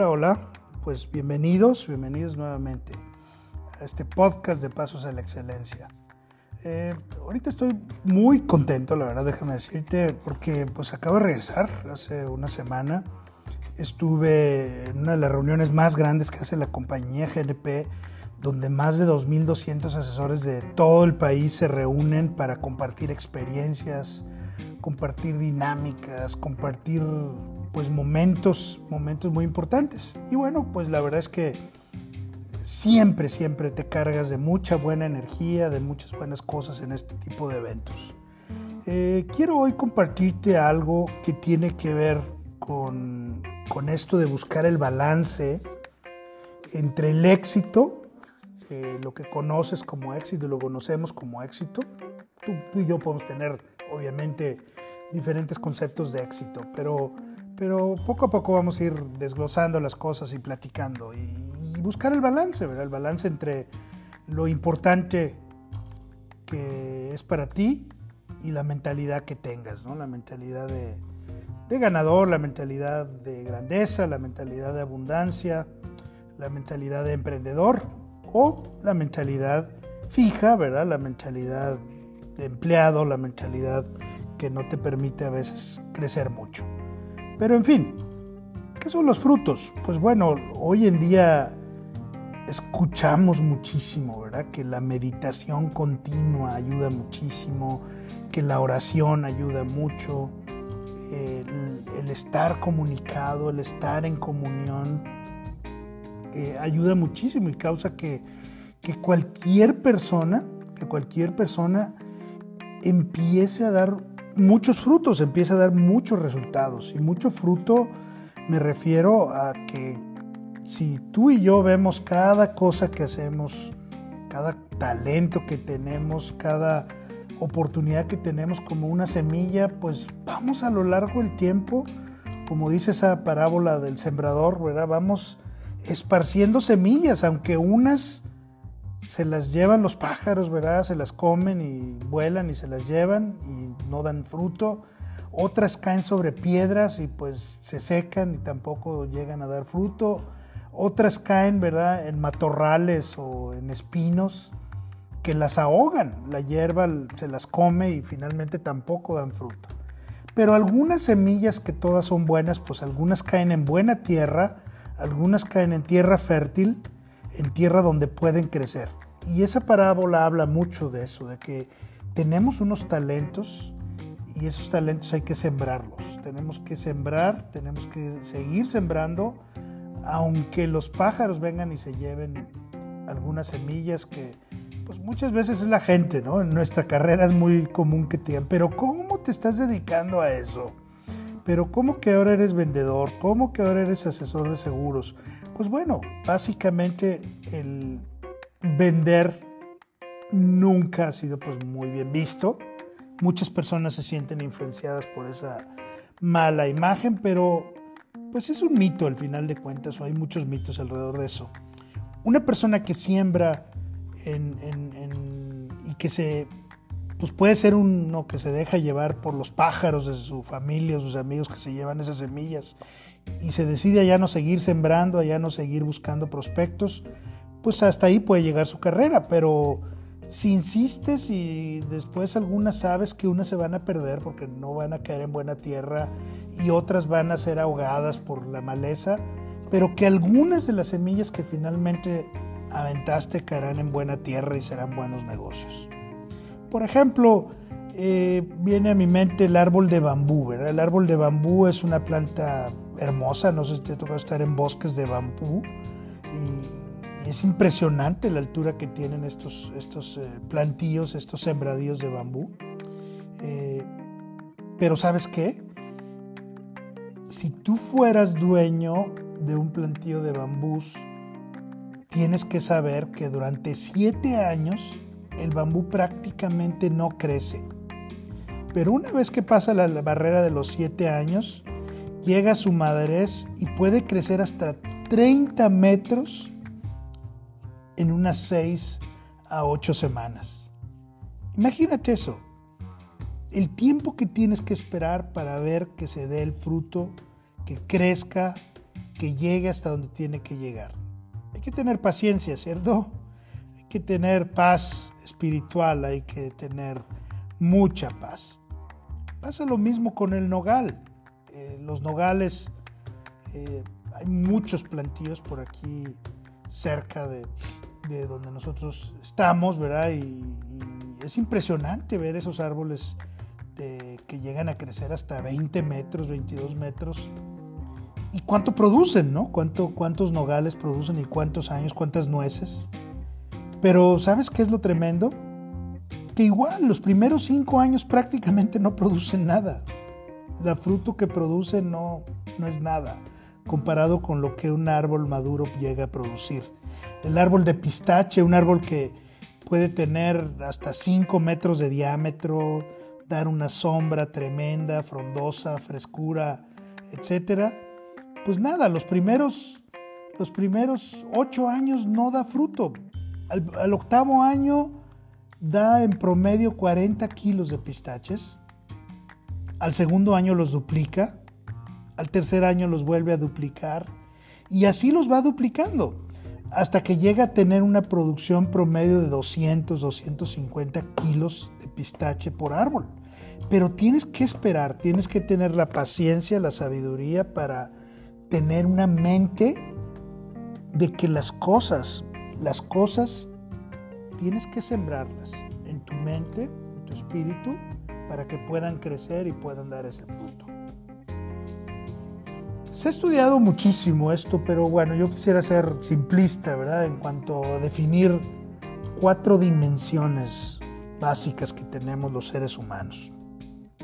Hola, hola, pues bienvenidos, bienvenidos nuevamente a este podcast de Pasos a la Excelencia. Eh, ahorita estoy muy contento, la verdad, déjame decirte, porque pues acabo de regresar hace una semana. Estuve en una de las reuniones más grandes que hace la compañía GNP, donde más de 2.200 asesores de todo el país se reúnen para compartir experiencias, compartir dinámicas, compartir pues momentos, momentos muy importantes. Y bueno, pues la verdad es que siempre, siempre te cargas de mucha buena energía, de muchas buenas cosas en este tipo de eventos. Eh, quiero hoy compartirte algo que tiene que ver con, con esto de buscar el balance entre el éxito, eh, lo que conoces como éxito lo conocemos como éxito. tú y yo podemos tener, obviamente, diferentes conceptos de éxito, pero pero poco a poco vamos a ir desglosando las cosas y platicando y, buscar el balance, ¿verdad? El balance entre lo importante que es para ti y la mentalidad que tengas, ¿no? La mentalidad de, de ganador, la mentalidad de grandeza, la mentalidad de abundancia, la mentalidad de emprendedor o la mentalidad fija, ¿verdad? La mentalidad de empleado, la mentalidad que no te permite a veces crecer mucho. Pero en fin, ¿qué son los frutos? Pues bueno, hoy en día escuchamos muchísimo, ¿verdad? Que la meditación continua ayuda muchísimo, que la oración ayuda mucho, el, estar comunicado, el estar en comunión, eh, ayuda muchísimo y causa que, que cualquier persona, que cualquier persona empiece a dar muchos frutos, empieza a dar muchos resultados. Y mucho fruto me refiero a que si tú y yo vemos cada cosa que hacemos, cada talento que tenemos, cada oportunidad que tenemos como una semilla, pues vamos a lo largo del tiempo, como dice esa parábola del sembrador, ¿verdad? Vamos esparciendo semillas, aunque unas se las llevan los pájaros, ¿verdad? Se las comen y vuelan y se las llevan y no dan fruto. Otras caen sobre piedras y pues se secan y tampoco llegan a dar fruto. Otras caen, ¿verdad? En matorrales o en espinos que las ahogan. La hierba se las come y finalmente tampoco dan fruto. Pero algunas semillas que todas son buenas, pues algunas caen en buena tierra, algunas caen en tierra fértil, en tierra donde pueden crecer. Y esa parábola habla mucho de eso, de que tenemos unos talentos y esos talentos hay que sembrarlos. Tenemos que sembrar, tenemos que seguir sembrando, aunque los pájaros vengan y se lleven algunas semillas que, pues muchas veces es la gente, ¿no? En nuestra carrera es muy común que te digan, pero ¿cómo te estás dedicando a eso? Pero ¿cómo que ahora eres vendedor? ¿Cómo que ahora eres asesor de seguros? Pues bueno, básicamente el, vender nunca ha sido pues muy bien visto. Muchas personas se sienten influenciadas por esa mala imagen, pero pues es un mito al final de cuentas, o hay muchos mitos alrededor de eso. Una persona que siembra y que se, pues puede ser uno que se deja llevar por los pájaros de su familia sus amigos que se llevan esas semillas y se decide a ya no seguir sembrando, a ya no seguir buscando prospectos, pues hasta ahí puede llegar su carrera, pero si insistes y después algunas sabes que unas se van a perder porque no van a caer en buena tierra y otras van a ser ahogadas por la maleza, pero que algunas de las semillas que finalmente aventaste caerán en buena tierra y serán buenos negocios. Por ejemplo, eh, viene a mi mente el árbol de bambú, ¿verdad? El árbol de bambú es una planta hermosa, no sé si te toca estar en bosques de bambú y es impresionante la altura que tienen estos, estos eh, plantíos, estos sembradíos de bambú. Eh, pero ¿sabes qué? si tú fueras dueño de un plantío de bambús, tienes que saber que durante siete años el bambú prácticamente no crece. Pero una vez que pasa la, barrera de los siete años, llega a su madurez y puede crecer hasta 30 metros en unas 6 a 8 semanas. Imagínate eso. El tiempo que tienes que esperar para ver que se dé el fruto, que crezca, que llegue hasta donde tiene que llegar. Hay que tener paciencia, ¿cierto? Hay que tener paz espiritual, hay que tener mucha paz. Pasa lo mismo con el nogal. Eh, los nogales, eh, hay muchos plantíos por aquí cerca de, donde nosotros estamos, ¿verdad? Y, es impresionante ver esos árboles que llegan a crecer hasta 20 metros, 22 metros. ¿Y cuánto producen, no? ¿Cuánto, ¿Cuántos nogales producen y cuántos años, cuántas nueces? Pero ¿sabes qué es lo tremendo? Que igual los primeros cinco años prácticamente no producen nada. El fruto que produce no, no es nada comparado con lo que un árbol maduro llega a producir. El árbol de pistache, un árbol que puede tener hasta 5 metros de diámetro, dar una sombra tremenda, frondosa, frescura, etc. Pues nada, los primeros, los primeros 8 años no da fruto. Al, octavo año da en promedio 40 kilos de pistaches. Al segundo año los duplica al tercer año los vuelve a duplicar y así los va duplicando hasta que llega a tener una producción promedio de 200, 250 kilos de pistache por árbol. Pero tienes que esperar, tienes que tener la paciencia, la sabiduría para tener una mente de que las cosas, las cosas, tienes que sembrarlas en tu mente, en tu espíritu, para que puedan crecer y puedan dar ese fruto. Se ha estudiado muchísimo esto, pero bueno, yo quisiera ser simplista, ¿verdad? En cuanto a definir cuatro dimensiones básicas que tenemos los seres humanos.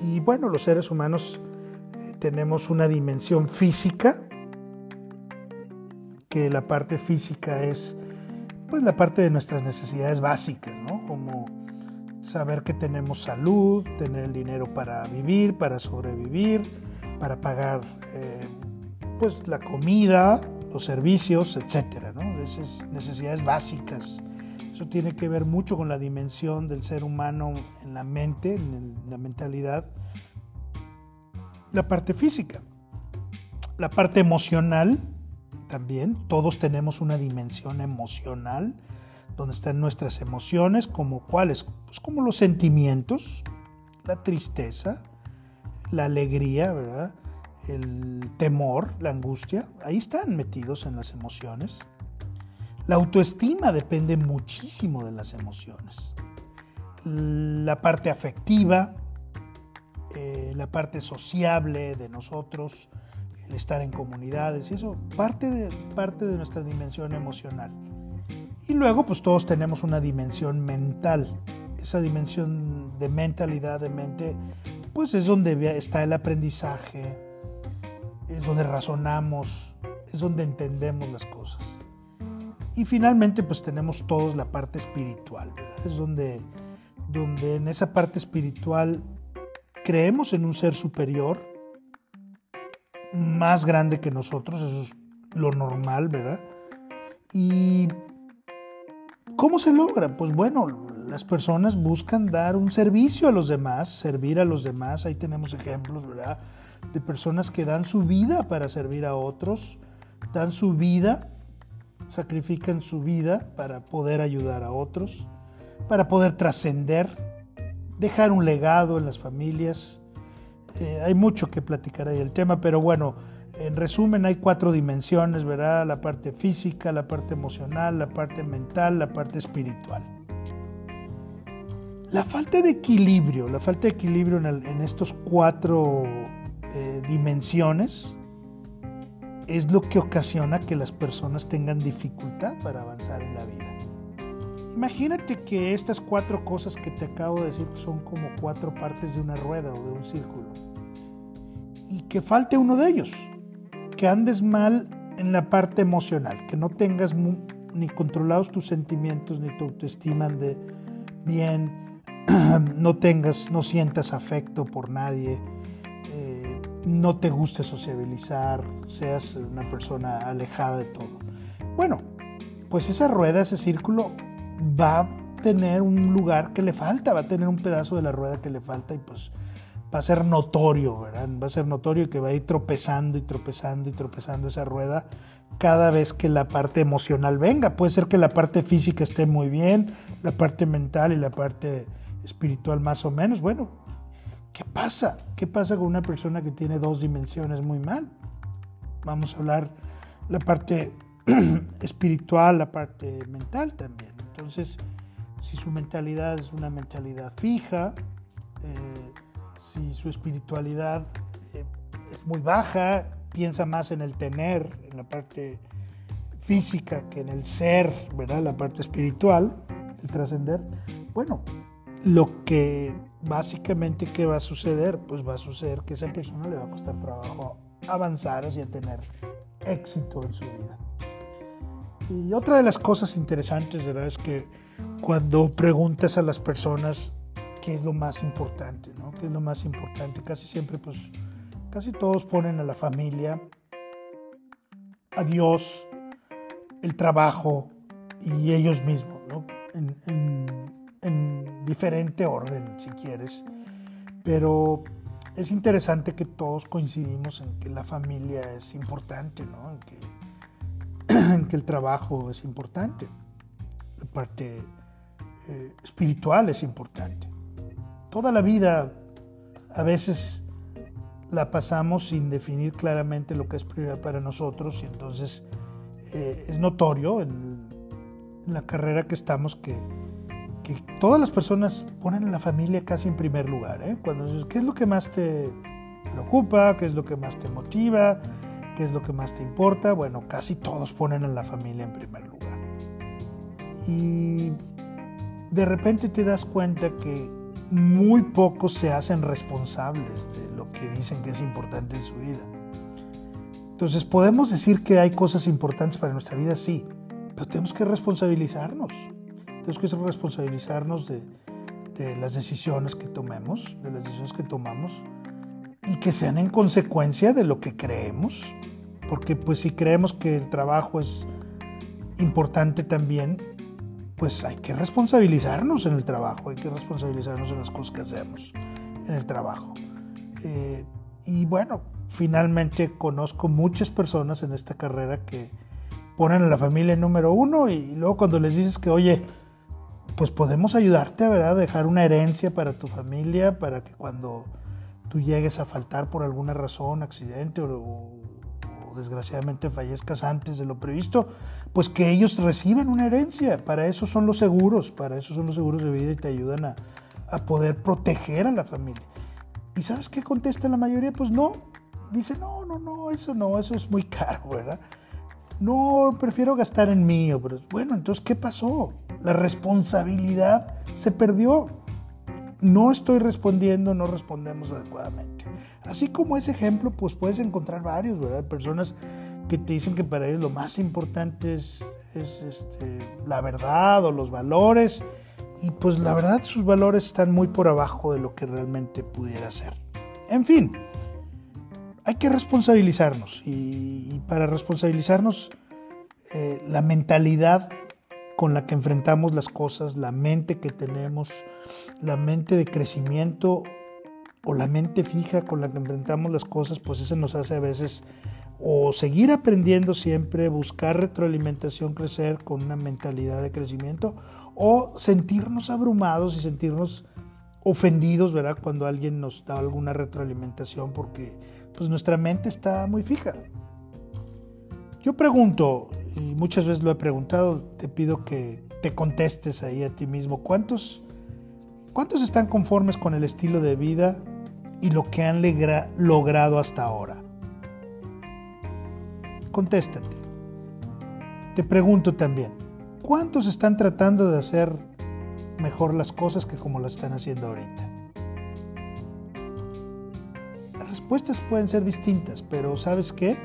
Y bueno, los seres humanos eh, tenemos una dimensión física, que la parte física es pues la parte de nuestras necesidades básicas, ¿no? Como saber que tenemos salud, tener el dinero para vivir, para sobrevivir, para pagar eh, pues la comida, los servicios, etcétera, ¿no? Esas necesidades básicas. Eso tiene que ver mucho con la dimensión del ser humano en la mente, en la mentalidad. La parte física, la parte emocional también. Todos tenemos una dimensión emocional donde están nuestras emociones, como cuáles, pues como los sentimientos, la tristeza, la alegría, ¿verdad? el temor, la angustia, ahí están metidos en las emociones. La autoestima depende muchísimo de las emociones. La parte afectiva, eh, la parte sociable de nosotros, el estar en comunidades, eso parte de, parte de nuestra dimensión emocional. Y luego, pues todos tenemos una dimensión mental. Esa dimensión de mentalidad, de mente, pues es donde está el aprendizaje, es donde razonamos, es donde entendemos las cosas. Y finalmente pues tenemos todos la parte espiritual, es donde, donde en esa parte espiritual creemos en un ser superior, más grande que nosotros, eso es lo normal, ¿verdad? Y ¿cómo se logra? Pues bueno, las personas buscan dar un servicio a los demás, servir a los demás, ahí tenemos ejemplos, ¿verdad? de personas que dan su vida para servir a otros, dan su vida, sacrifican su vida para poder ayudar a otros, para poder trascender, dejar un legado en las familias. Eh, hay mucho que platicar ahí el tema, pero bueno, en resumen hay cuatro dimensiones, ¿verdad? La parte física, la parte emocional, la parte mental, la parte espiritual. La falta de equilibrio, la falta de equilibrio en, en estos cuatro eh, dimensiones es lo que ocasiona que las personas tengan dificultad para avanzar en la vida. Imagínate que estas cuatro cosas que te acabo de decir son como cuatro partes de una rueda o de un círculo. Y que falte uno de ellos, que andes mal en la parte emocional, que no tengas ni controlados tus sentimientos ni tu autoestima de bien, no tengas, no sientas afecto por nadie, eh, no te guste sociabilizar, seas una persona alejada de todo. Bueno, pues esa rueda, ese círculo va a tener un lugar que le falta, va a tener un pedazo de la rueda que le falta y pues va a ser notorio, ¿verdad? Va a ser notorio que va a ir tropezando y tropezando y tropezando esa rueda cada vez que la parte emocional venga. Puede ser que la parte física esté muy bien, la parte mental y la parte espiritual más o menos. Bueno, ¿qué pasa? ¿Qué pasa con una persona que tiene dos dimensiones muy mal? Vamos a hablar la parte espiritual, la parte mental también. Entonces, si su mentalidad es una mentalidad fija, eh, si su espiritualidad eh, es muy baja, piensa más en el tener, en la parte física que en el ser, ¿verdad? La parte espiritual, el trascender. Bueno, lo que básicamente que va a suceder, pues va a suceder que esa persona le va a costar trabajo avanzar hacia tener éxito en su vida. Y otra de las cosas interesantes, ¿verdad? Es que cuando preguntas a las personas qué es lo más importante, ¿no? ¿Qué es lo más importante? Casi siempre, pues, casi todos ponen a la familia, a Dios, el trabajo y ellos mismos, ¿no? En, diferente orden, si quieres. Pero es interesante que todos coincidimos en que la familia es importante, ¿no? En que, el trabajo es importante. La parte eh, espiritual es importante. Toda la vida a veces la pasamos sin definir claramente lo que es prioridad para nosotros y entonces eh, es notorio en, la carrera que estamos que, que, todas las personas ponen a la familia casi en primer lugar. ¿eh? Cuando ¿qué es lo que más te preocupa? ¿Qué es lo que más te motiva? ¿Qué es lo que más te importa? Bueno, casi todos ponen a la familia en primer lugar. Y de repente te das cuenta que muy pocos se hacen responsables de lo que dicen que es importante en su vida. Entonces podemos decir que hay cosas importantes para nuestra vida, sí, pero tenemos que responsabilizarnos. Tenemos que responsabilizarnos de, las decisiones que tomemos, de las decisiones que tomamos y que sean en consecuencia de lo que creemos. Porque pues si creemos que el trabajo es importante también, pues hay que responsabilizarnos en el trabajo, hay que responsabilizarnos en las cosas que hacemos en el trabajo. Eh, y bueno, finalmente conozco muchas personas en esta carrera que ponen a la familia en número uno y luego cuando les dices que, oye, pues podemos ayudarte a dejar una herencia para tu familia, para que cuando tú llegues a faltar por alguna razón, accidente o, desgraciadamente fallezcas antes de lo previsto, pues que ellos reciban una herencia. Para eso son los seguros, para eso son los seguros de vida y te ayudan a, a poder proteger a la familia. ¿Y sabes qué contesta la mayoría? Pues no. Dice, no, no, no, eso no, eso es muy caro, ¿verdad? No, prefiero gastar en mí. Pero, bueno, entonces, ¿qué pasó? La responsabilidad se perdió. No estoy respondiendo, no respondemos adecuadamente. Así como ese ejemplo, pues puedes encontrar varios, ¿verdad? Personas que te dicen que para ellos lo más importante es, este, la verdad o los valores. Y pues la verdad sus valores están muy por abajo de lo que realmente pudiera ser. En fin, hay que responsabilizarnos. Y, para responsabilizarnos, eh, la mentalidad con la que enfrentamos las cosas, la mente que tenemos, la mente de crecimiento o la mente fija con la que enfrentamos las cosas, pues eso nos hace a veces o seguir aprendiendo siempre, buscar retroalimentación, crecer con una mentalidad de crecimiento, o sentirnos abrumados y sentirnos ofendidos, ¿verdad? Cuando alguien nos da alguna retroalimentación porque pues nuestra mente está muy fija. Yo pregunto, y muchas veces lo he preguntado, te pido que te contestes ahí a ti mismo, ¿cuántos, cuántos están conformes con el estilo de vida y lo que han logrado hasta ahora? Contéstate. Te pregunto también, ¿cuántos están tratando de hacer mejor las cosas que como las están haciendo ahorita? respuestas pueden ser distintas, pero ¿sabes qué?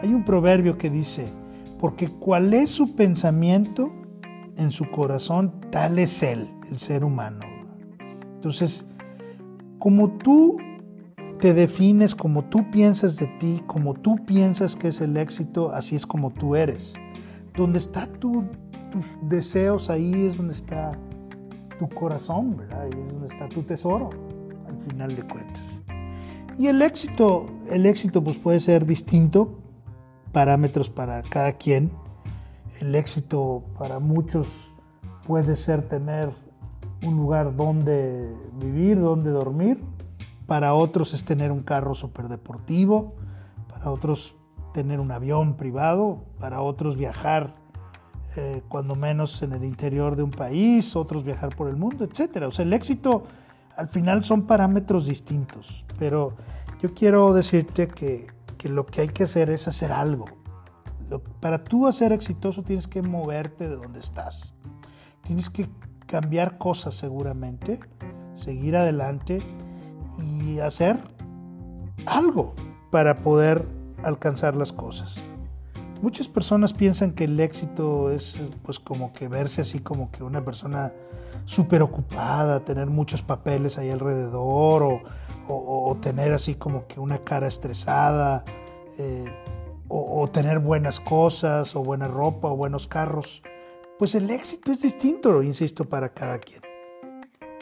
Hay un proverbio que dice, porque cuál es su pensamiento en su corazón, tal es él, el ser humano. Entonces, como tú te defines, como tú piensas de ti, como tú piensas que es el éxito, así es como tú eres. Donde está tus deseos, ahí es donde está tu corazón, ¿verdad? Ahí es donde está tu tesoro, al final de cuentas. Y el éxito, el éxito pues puede ser distinto, parámetros para cada quien. El éxito para muchos puede ser tener un lugar donde vivir, donde dormir. Para otros es tener un carro deportivo, Para otros tener un avión privado. Para otros viajar eh, cuando menos en el interior de un país. Otros viajar por el mundo, etc. O sea, el éxito al final son parámetros distintos. Pero yo quiero decirte que, que lo que hay que hacer es hacer algo. para tú ser exitoso tienes que moverte de donde estás. Tienes que cambiar cosas seguramente, seguir adelante y hacer algo para poder alcanzar las cosas. Muchas personas piensan que el éxito es pues como que verse así como que una persona súper ocupada, tener muchos papeles ahí alrededor o, tener así como que una cara estresada eh, o tener buenas cosas o buena ropa o buenos carros pues el éxito es distinto, insisto, para cada quien.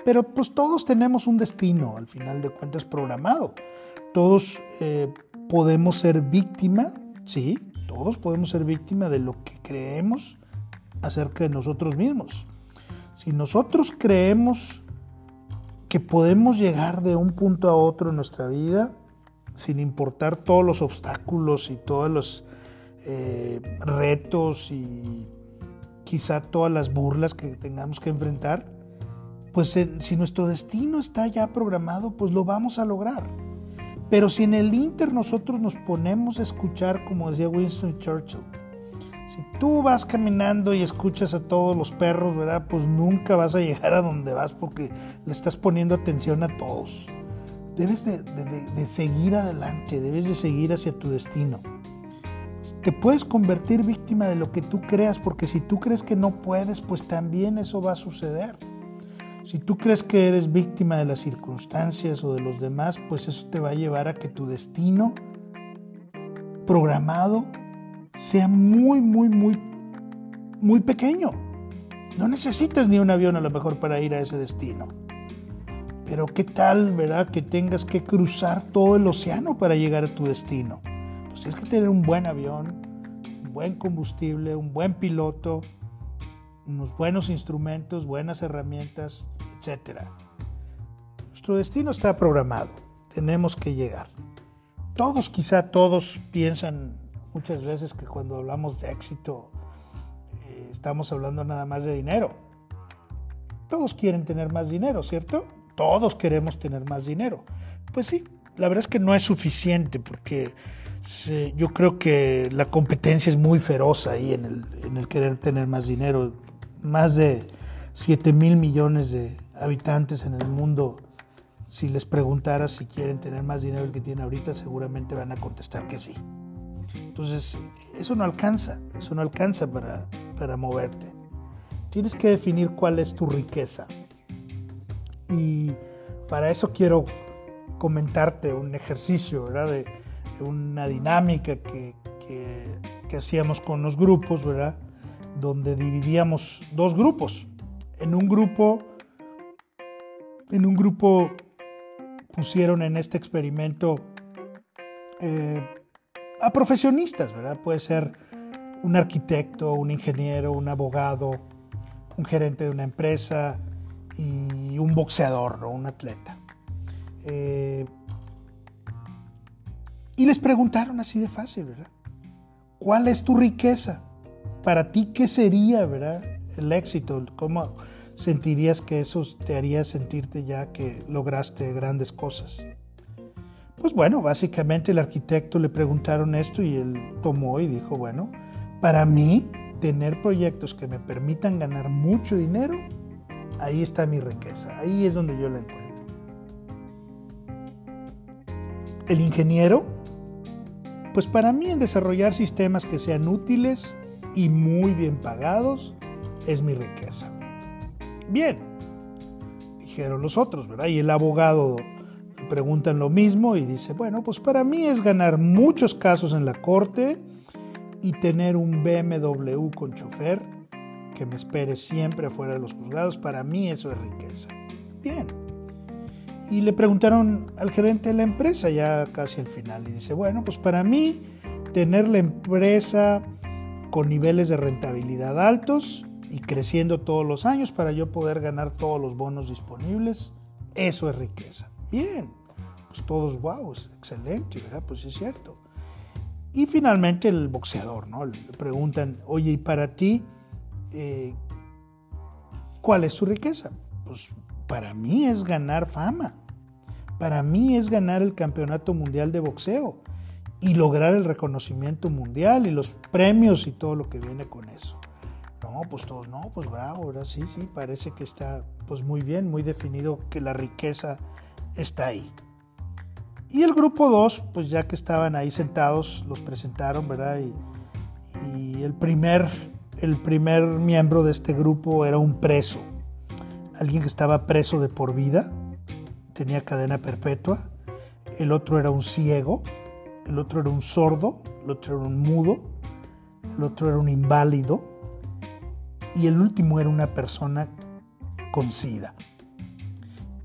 Pero pues todos tenemos un destino, al final de cuentas, programado. Todos eh, podemos ser víctima, sí, todos podemos ser víctima de lo que creemos acerca de nosotros mismos. Si nosotros creemos que podemos llegar de un punto a otro en nuestra vida, sin importar todos los obstáculos y todos los eh, retos y quizá todas las burlas que tengamos que enfrentar, pues si nuestro destino está ya programado, pues lo vamos a lograr. Pero si en el Inter nosotros nos ponemos a escuchar, como decía Winston Churchill, si tú vas caminando y escuchas a todos los perros, ¿verdad? Pues nunca vas a llegar a donde vas porque le estás poniendo atención a todos. Debes de, de seguir adelante, debes de seguir hacia tu destino te puedes convertir víctima de lo que tú creas, porque si tú crees que no puedes, pues también eso va a suceder. Si tú crees que eres víctima de las circunstancias o de los demás, pues eso te va a llevar a que tu destino programado sea muy, muy, muy, muy pequeño. No necesitas ni un avión a lo mejor para ir a ese destino. Pero qué tal, ¿verdad? Que tengas que cruzar todo el océano para llegar a tu destino. Pues tienes que tener un buen avión, un buen combustible, un buen piloto, unos buenos instrumentos, buenas herramientas, etc. Nuestro destino está programado, tenemos que llegar. Todos, quizá todos piensan muchas veces que cuando hablamos de éxito eh, estamos hablando nada más de dinero. Todos quieren tener más dinero, ¿cierto? Todos queremos tener más dinero. Pues sí, la verdad es que no es suficiente porque yo creo que la competencia es muy feroz ahí en el, en el querer tener más dinero. Más de 7 mil millones de habitantes en el mundo, si les preguntara si quieren tener más dinero del que tienen ahorita, seguramente van a contestar que sí. Entonces, eso no alcanza, eso no alcanza para, para moverte. Tienes que definir cuál es tu riqueza. Y para eso quiero comentarte un ejercicio, ¿verdad? De, una dinámica que, hacíamos con los grupos, ¿verdad? Donde dividíamos dos grupos. En un grupo, en un grupo pusieron en este experimento eh, a profesionistas, ¿verdad? Puede ser un arquitecto, un ingeniero, un abogado, un gerente de una empresa y un boxeador, ¿no? un atleta. Eh, y les preguntaron así de fácil, ¿verdad? ¿Cuál es tu riqueza? Para ti, ¿qué sería, verdad? El éxito, ¿cómo sentirías que eso te haría sentirte ya que lograste grandes cosas? Pues bueno, básicamente el arquitecto le preguntaron esto y él tomó y dijo, bueno, para mí tener proyectos que me permitan ganar mucho dinero, ahí está mi riqueza, ahí es donde yo la encuentro. el ingeniero, pues para mí en desarrollar sistemas que sean útiles y muy bien pagados es mi riqueza. Bien, dijeron los otros, ¿verdad? Y el abogado preguntan lo mismo y dice, bueno, pues para mí es ganar muchos casos en la corte y tener un BMW con chofer que me espere siempre fuera de los juzgados. Para mí eso es riqueza. Bien. Y le preguntaron al gerente de la empresa ya casi al final y dice, bueno, pues para mí tener la empresa con niveles de rentabilidad altos y creciendo todos los años para yo poder ganar todos los bonos disponibles, eso es riqueza. Bien, pues todos, wow, excelente, ¿verdad? Pues es cierto. Y finalmente el boxeador, ¿no? Le preguntan, oye, ¿y para ti eh, cuál es su riqueza? Pues para mí es ganar fama. Para mí es ganar el campeonato mundial de boxeo y lograr el reconocimiento mundial y los premios y todo lo que viene con eso. No, pues todos, no, pues bravo, ¿verdad? Sí, sí, parece que está pues muy bien, muy definido que la riqueza está ahí. Y el grupo 2, pues ya que estaban ahí sentados, los presentaron, ¿verdad? Y, y, el, primer, el primer miembro de este grupo era un preso, alguien que estaba preso de por vida, tenía cadena perpetua, el otro era un ciego, el otro era un sordo, el otro era un mudo, el otro era un inválido y el último era una persona con sida.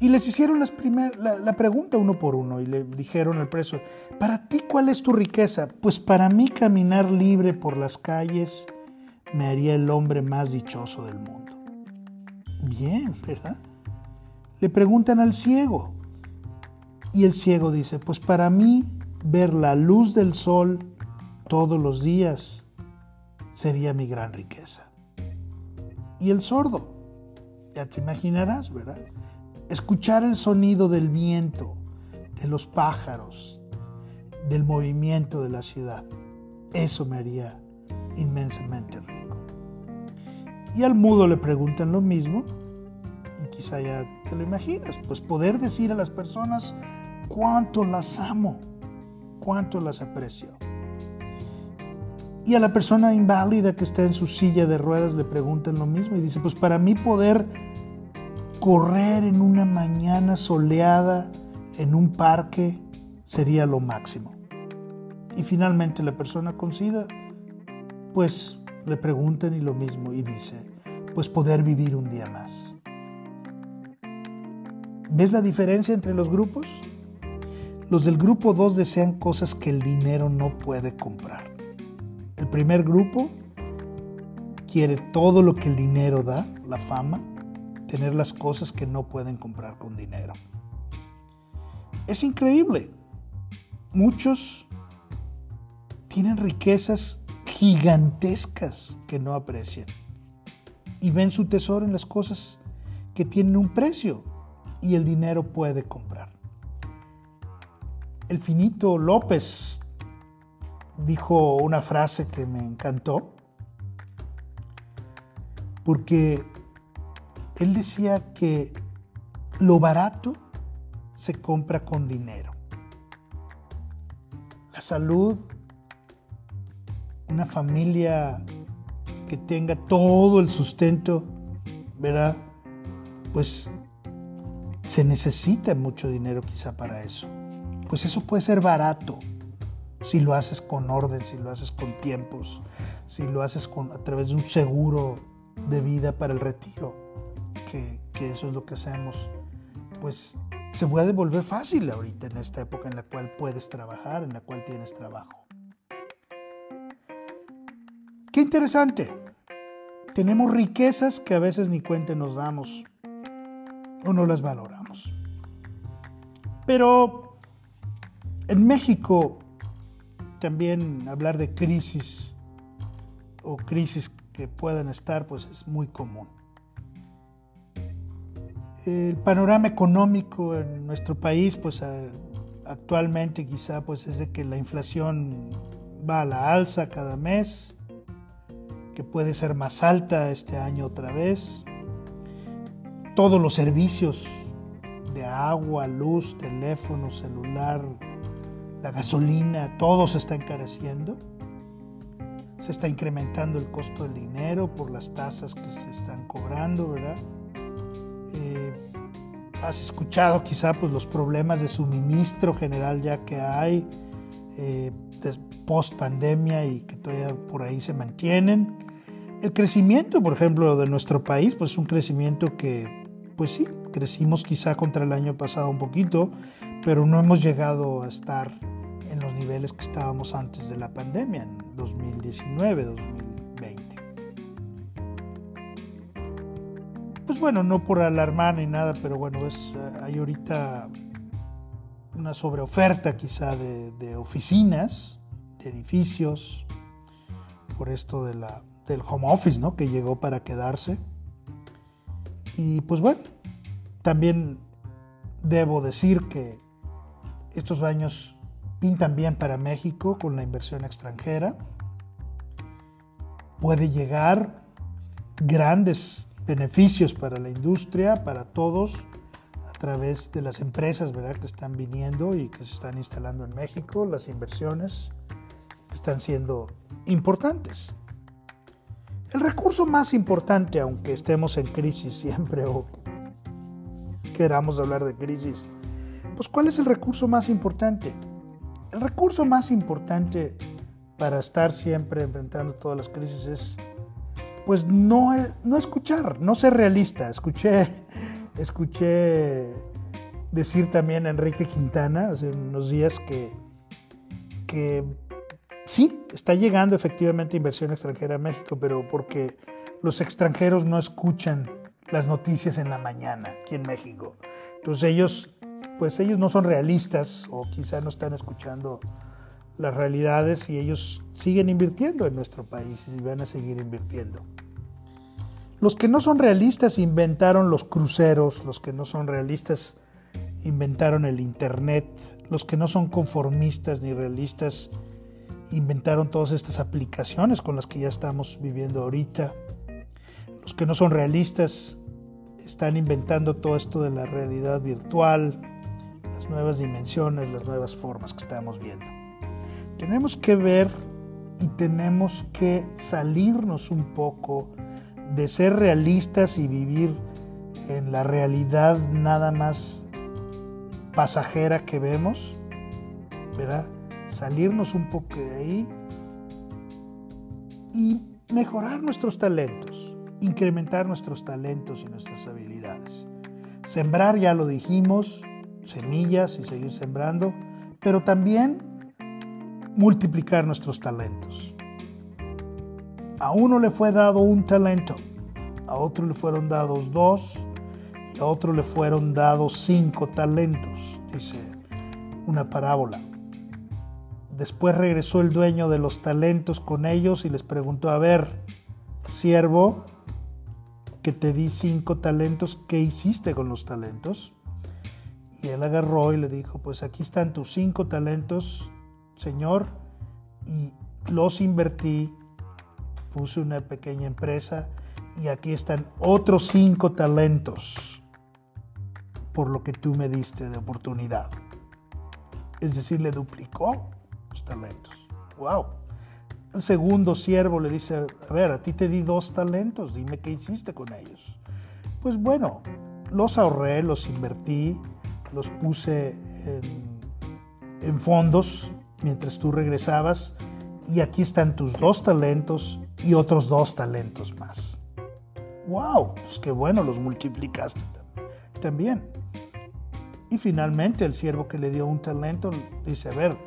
Y les hicieron las la, la, pregunta uno por uno y le dijeron al preso, ¿para ti cuál es tu riqueza? Pues para mí caminar libre por las calles me haría el hombre más dichoso del mundo. Bien, ¿verdad? Le preguntan al ciego y el ciego dice, pues para mí ver la luz del sol todos los días sería mi gran riqueza. Y el sordo, ya te imaginarás, ¿verdad? Escuchar el sonido del viento, de los pájaros, del movimiento de la ciudad. Eso me haría inmensamente rico. Y al mudo le preguntan lo mismo, y quizá ya te lo imaginas, pues poder decir a las personas cuánto las amo, cuánto las aprecio. Y a la persona inválida que está en su silla de ruedas le preguntan lo mismo y dice, pues para mí poder correr en una mañana soleada en un parque sería lo máximo. Y finalmente la persona con SIDA, pues le preguntan y lo mismo y dice, pues poder vivir un día más. ¿Ves la diferencia entre los grupos? Los del grupo 2 desean cosas que el dinero no puede comprar. El primer grupo quiere todo lo que el dinero da, la fama, tener las cosas que no pueden comprar con dinero. Es increíble. Muchos tienen riquezas gigantescas que no aprecian y ven su tesoro en las cosas que tienen un precio y el dinero puede comprar. El finito López dijo una frase que me encantó, porque él decía que lo barato se compra con dinero. La salud, una familia que tenga todo el sustento, ¿verdad? Pues se necesita mucho dinero quizá para eso. Pues eso puede ser barato si lo haces con orden, si lo haces con tiempos, si lo haces con, a través de un seguro de vida para el retiro que, eso es lo que hacemos, pues se puede volver fácil ahorita en esta época en la cual puedes trabajar, en la cual tienes trabajo. Qué interesante. Tenemos riquezas que a veces ni cuenta nos damos o no las valoramos. Pero en México también hablar de crisis o crisis que puedan estar pues es muy común el panorama económico en nuestro país, pues actualmente quizá pues es de que la inflación va a la alza cada mes, que puede ser más alta este año otra vez. Todos los servicios de agua, luz, teléfono, celular, la gasolina, todo se está encareciendo. Se está incrementando el costo del dinero por las tasas que se están cobrando, ¿verdad? Eh, has escuchado quizá pues, los problemas de suministro general ya que hay eh, post pandemia y que todavía por ahí se mantienen. El crecimiento, por ejemplo, de nuestro país, pues es un crecimiento que, pues sí, crecimos quizá contra el año pasado un poquito, pero no hemos llegado a estar en los niveles que estábamos antes de la pandemia, en 2019, 2020. Bueno, no por alarmar ni nada, pero bueno, es, hay ahorita una sobreoferta quizá de, oficinas, de edificios, por esto del home office, ¿no? Que llegó para quedarse. Y pues bueno, también debo decir que estos años pintan bien para México con la inversión extranjera. Puede llegar grandes beneficios para la industria, para todos, a través de las empresas ¿verdad? que están viniendo y que se están instalando en México, las inversiones están siendo importantes. El recurso más importante, aunque estemos en crisis siempre o queramos hablar de crisis, pues ¿cuál es el recurso más importante? El recurso más importante para estar siempre enfrentando todas las crisis es, pues no, no escuchar, no ser realista. Escuché, escuché decir también a Enrique Quintana hace unos días que, que sí, está llegando efectivamente inversión extranjera a México, pero porque los extranjeros no escuchan las noticias en la mañana aquí en México. Entonces ellos, pues ellos no son realistas o quizá no están escuchando las realidades y ellos siguen invirtiendo en nuestro país y van a seguir invirtiendo. Los que no son realistas inventaron los cruceros, los que no son realistas inventaron el Internet, los que no son conformistas ni realistas inventaron todas estas aplicaciones con las que ya estamos viviendo ahorita. Los que no son realistas están inventando todo esto de la realidad virtual, las nuevas dimensiones, las nuevas formas que estamos viendo. Tenemos que ver y tenemos que salirnos un poco de ser realistas y vivir en la realidad nada más pasajera que vemos, ¿verdad? Salirnos un poco de ahí y mejorar nuestros talentos incrementar nuestros talentos y nuestras habilidades. Sembrar, ya lo dijimos, semillas y seguir sembrando, pero también multiplicar nuestros talentos. A uno le fue dado un talento, a otro le fueron dados dos y a otro le fueron dados cinco talentos, dice una parábola. Después regresó el dueño de los talentos con ellos y les preguntó, a ver, siervo, que te di cinco talentos, ¿qué hiciste con los talentos? Y él agarró y le dijo, pues aquí están tus cinco talentos, Señor, y los invertí, puse una pequeña empresa y aquí están otros cinco talentos por lo que tú me diste de oportunidad. Es decir, le duplicó los talentos. ¡Wow! El segundo siervo le dice, a ver, a ti te di dos talentos, dime qué hiciste con ellos. Pues bueno, los ahorré, los invertí, los puse en, fondos mientras tú regresabas y aquí están tus dos talentos y otros dos talentos más. ¡Wow! Pues qué bueno, los multiplicaste también. Y finalmente el siervo que le dio un talento dice, a ver,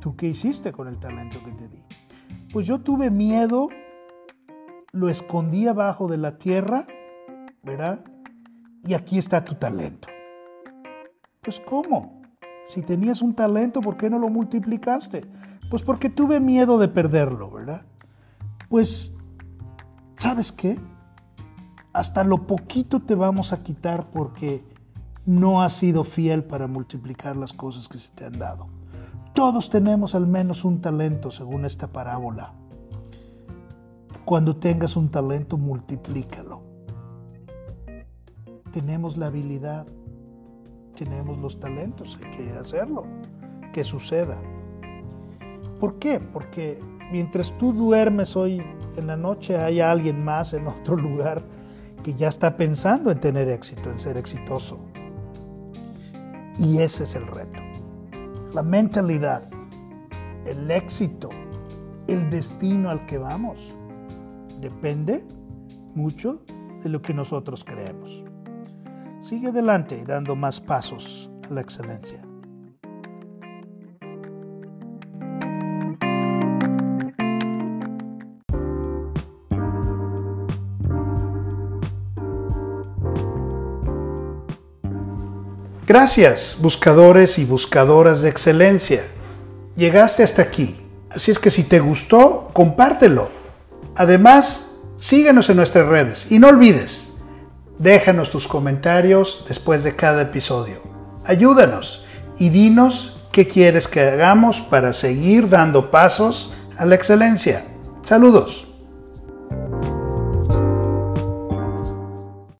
¿tú qué hiciste con el talento que te di? Pues yo tuve miedo, lo escondí abajo de la tierra, ¿verdad? Y aquí está tu talento. Pues ¿cómo? Si tenías un talento, ¿por qué no lo multiplicaste? Pues porque tuve miedo de perderlo, ¿verdad? Pues, ¿sabes qué? Hasta lo poquito te vamos a quitar porque no has sido fiel para multiplicar las cosas que se te han dado. Todos tenemos al menos un talento según esta parábola. Cuando tengas un talento, multiplícalo. Tenemos la habilidad, tenemos los talentos, hay que hacerlo. que suceda. ¿Por qué? Porque mientras tú duermes hoy en la noche hay alguien más en otro lugar que ya está pensando en tener éxito, en ser exitoso. Y ese es el reto. La mentalidad, el éxito, el destino al que vamos, depende mucho de lo que nosotros creemos. Sigue adelante dando más pasos a la excelencia. Gracias, buscadores y buscadoras de excelencia. Llegaste hasta aquí, así es que si te gustó, compártelo. Además, síguenos en nuestras redes y no olvides, déjanos tus comentarios después de cada episodio. Ayúdanos y dinos qué quieres que hagamos para seguir dando pasos a la excelencia. Saludos.